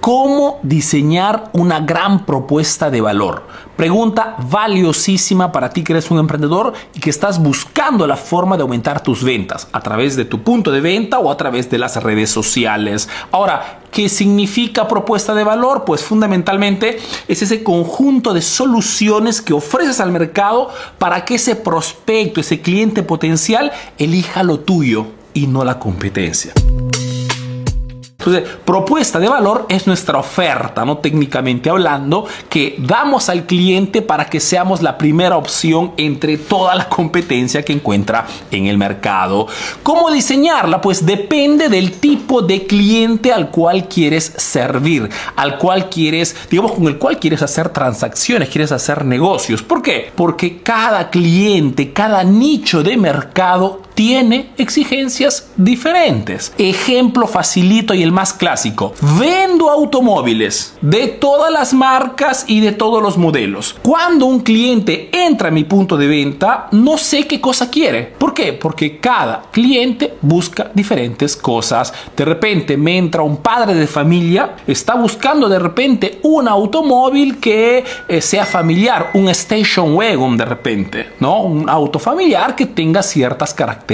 ¿Cómo diseñar una gran propuesta de valor? Pregunta valiosísima para ti que eres un emprendedor y que estás buscando la forma de aumentar tus ventas a través de tu punto de venta o a través de las redes sociales. Ahora, ¿qué significa propuesta de valor? Pues fundamentalmente es ese conjunto de soluciones que ofreces al mercado para que ese prospecto, ese cliente potencial, elija lo tuyo y no la competencia. Entonces, propuesta de valor es nuestra oferta, ¿no? Técnicamente hablando, que damos al cliente para que seamos la primera opción entre toda la competencia que encuentra en el mercado. ¿Cómo diseñarla? Pues depende del tipo de cliente al cual quieres servir, al cual quieres, digamos, con el cual quieres hacer transacciones, quieres hacer negocios. ¿Por qué? Porque cada cliente, cada nicho de mercado tiene exigencias diferentes. Ejemplo facilito y el más clásico. Vendo automóviles de todas las marcas y de todos los modelos. Cuando un cliente entra a mi punto de venta, no sé qué cosa quiere. ¿Por qué? Porque cada cliente busca diferentes cosas. De repente me entra un padre de familia, está buscando de repente un automóvil que eh, sea familiar, un station wagon de repente, ¿no? Un auto familiar que tenga ciertas características,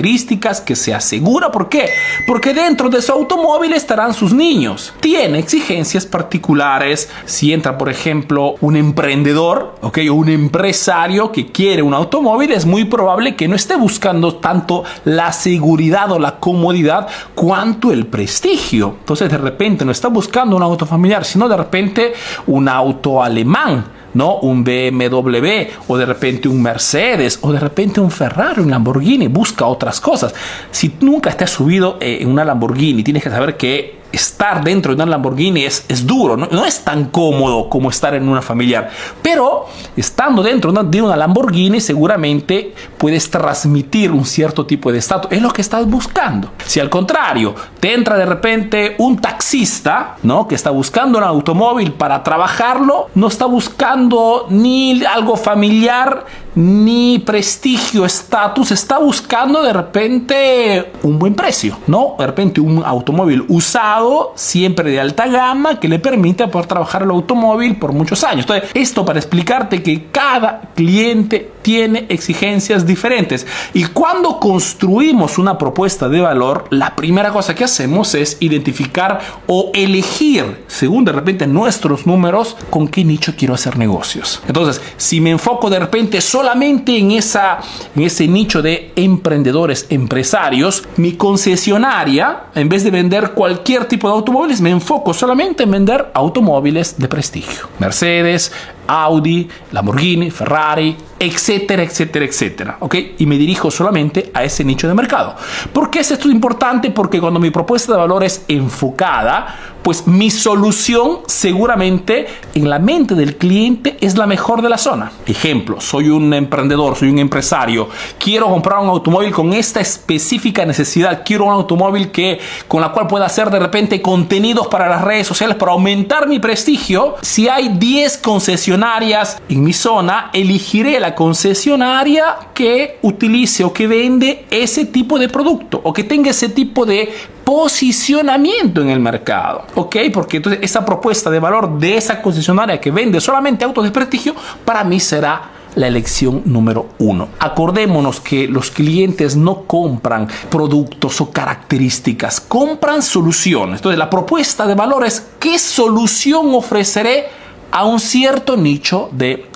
que sea segura. ¿Por qué? Porque dentro de su automóvil estarán sus niños. Tiene exigencias particulares. Si entra, por ejemplo, un emprendedor, ¿ok? O un empresario que quiere un automóvil, es muy probable que no esté buscando tanto la seguridad o la comodidad cuanto el prestigio. Entonces, de repente no está buscando un auto familiar, sino de repente un auto alemán ¿no? Un BMW o de repente un Mercedes o de repente un Ferrari, un Lamborghini, busca otras cosas. Si nunca te has subido eh, en una Lamborghini, tienes que saber que estar dentro de una Lamborghini es, es duro, no, es tan cómodo como estar en una familiar. Pero estando dentro de una Lamborghini seguramente puedes transmitir un cierto tipo de estatus. Es lo que estás buscando. Si al contrario te entra de repente un taxista, ¿no? Que está buscando un automóvil para trabajarlo, no está buscando ni algo familiar, ni prestigio, estatus, está buscando de repente un buen precio, ¿no? De repente un automóvil usado, siempre de alta gama, que le permite poder trabajar el automóvil por muchos años. Entonces, esto para explicarte que cada cliente tiene exigencias diferentes. Y cuando construimos una propuesta de valor, la primera cosa que hacemos es identificar o elegir, según de repente nuestros números, con qué nicho quiero hacer negocios. Entonces, si me enfoco de repente solamente en, esa, en ese nicho de emprendedores, empresarios, mi concesionaria, en vez de vender cualquier tipo de automóviles, me enfoco solamente en vender automóviles de prestigio. Mercedes, Audi, Lamborghini, Ferrari, etcétera, etcétera, etcétera. ¿Ok? Y me dirijo solamente a ese nicho de mercado. ¿Por qué es esto importante? Porque cuando mi propuesta de valor es enfocada, pues mi solución seguramente en la mente del cliente es la mejor de la zona. Ejemplo, soy un emprendedor, soy un empresario, quiero comprar un automóvil con esta específica necesidad, quiero un automóvil que con la cual pueda hacer de repente contenidos para las redes sociales para aumentar mi prestigio. Si hay 10 concesionarias en mi zona, elegiré la concesionaria que utilice o que vende ese tipo de producto o que tenga ese tipo de posicionamiento en el mercado. ¿Ok? Porque entonces esa propuesta de valor de esa concesionaria que vende solamente autos de prestigio, para mí será la elección número uno. Acordémonos que los clientes no compran productos o características, compran soluciones. Entonces la propuesta de valor es qué solución ofreceré a un cierto nicho de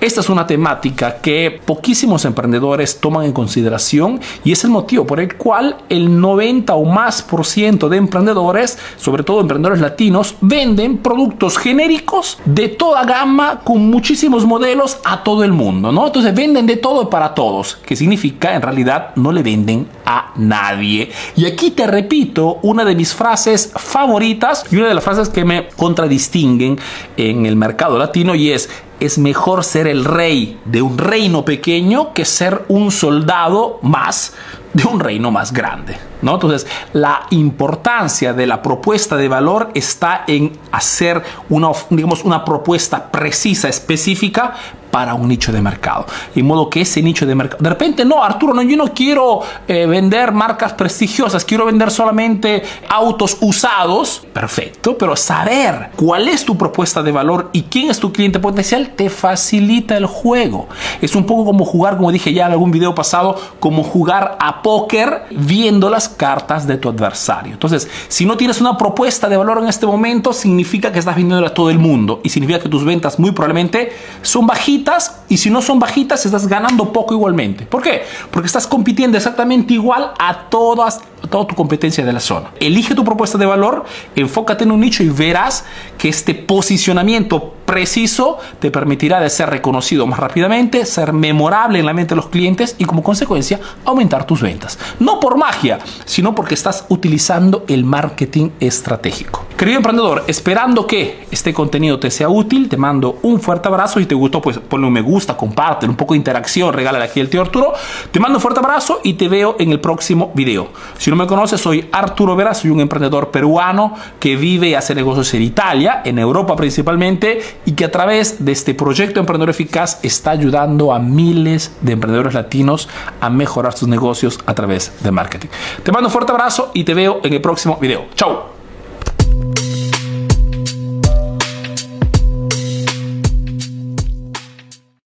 Esta es una temática que poquísimos emprendedores toman en consideración y es el motivo por el cual el 90 o más por ciento de emprendedores, sobre todo emprendedores latinos, venden productos genéricos de toda gama con muchísimos modelos a todo el mundo, ¿no? Entonces venden de todo para todos, que significa en realidad no le venden a nadie. Y aquí te repito una de mis frases favoritas y una de las frases que me contradistinguen en el mercado latino y es es mejor ser el rey de un reino pequeño que ser un soldado más de un reino más grande. ¿no? Entonces, la importancia de la propuesta de valor está en hacer una, digamos, una propuesta precisa, específica para un nicho de mercado. Y modo que ese nicho de mercado, de repente, no, Arturo, no, yo no quiero eh, vender marcas prestigiosas, quiero vender solamente autos usados. Perfecto, pero saber cuál es tu propuesta de valor y quién es tu cliente potencial te facilita el juego. Es un poco como jugar, como dije ya en algún video pasado, como jugar a póker viendo las cartas de tu adversario. Entonces, si no tienes una propuesta de valor en este momento, significa que estás vendiendo a todo el mundo y significa que tus ventas muy probablemente son bajitas y si no son bajitas estás ganando poco igualmente. ¿Por qué? Porque estás compitiendo exactamente igual a todas toda tu competencia de la zona. Elige tu propuesta de valor, enfócate en un nicho y verás este posicionamiento preciso te permitirá de ser reconocido más rápidamente, ser memorable en la mente de los clientes y como consecuencia aumentar tus ventas. No por magia, sino porque estás utilizando el marketing estratégico. Querido emprendedor, esperando que este contenido te sea útil, te mando un fuerte abrazo. Si te gustó, pues ponle un me gusta, comparte, un poco de interacción, regálale aquí el tío Arturo. Te mando un fuerte abrazo y te veo en el próximo video. Si no me conoces, soy Arturo Vera, soy un emprendedor peruano que vive y hace negocios en Italia, en Europa principalmente, y que a través de este proyecto Emprendedor Eficaz está ayudando a miles de emprendedores latinos a mejorar sus negocios a través de marketing. Te mando un fuerte abrazo y te veo en el próximo video. Chao.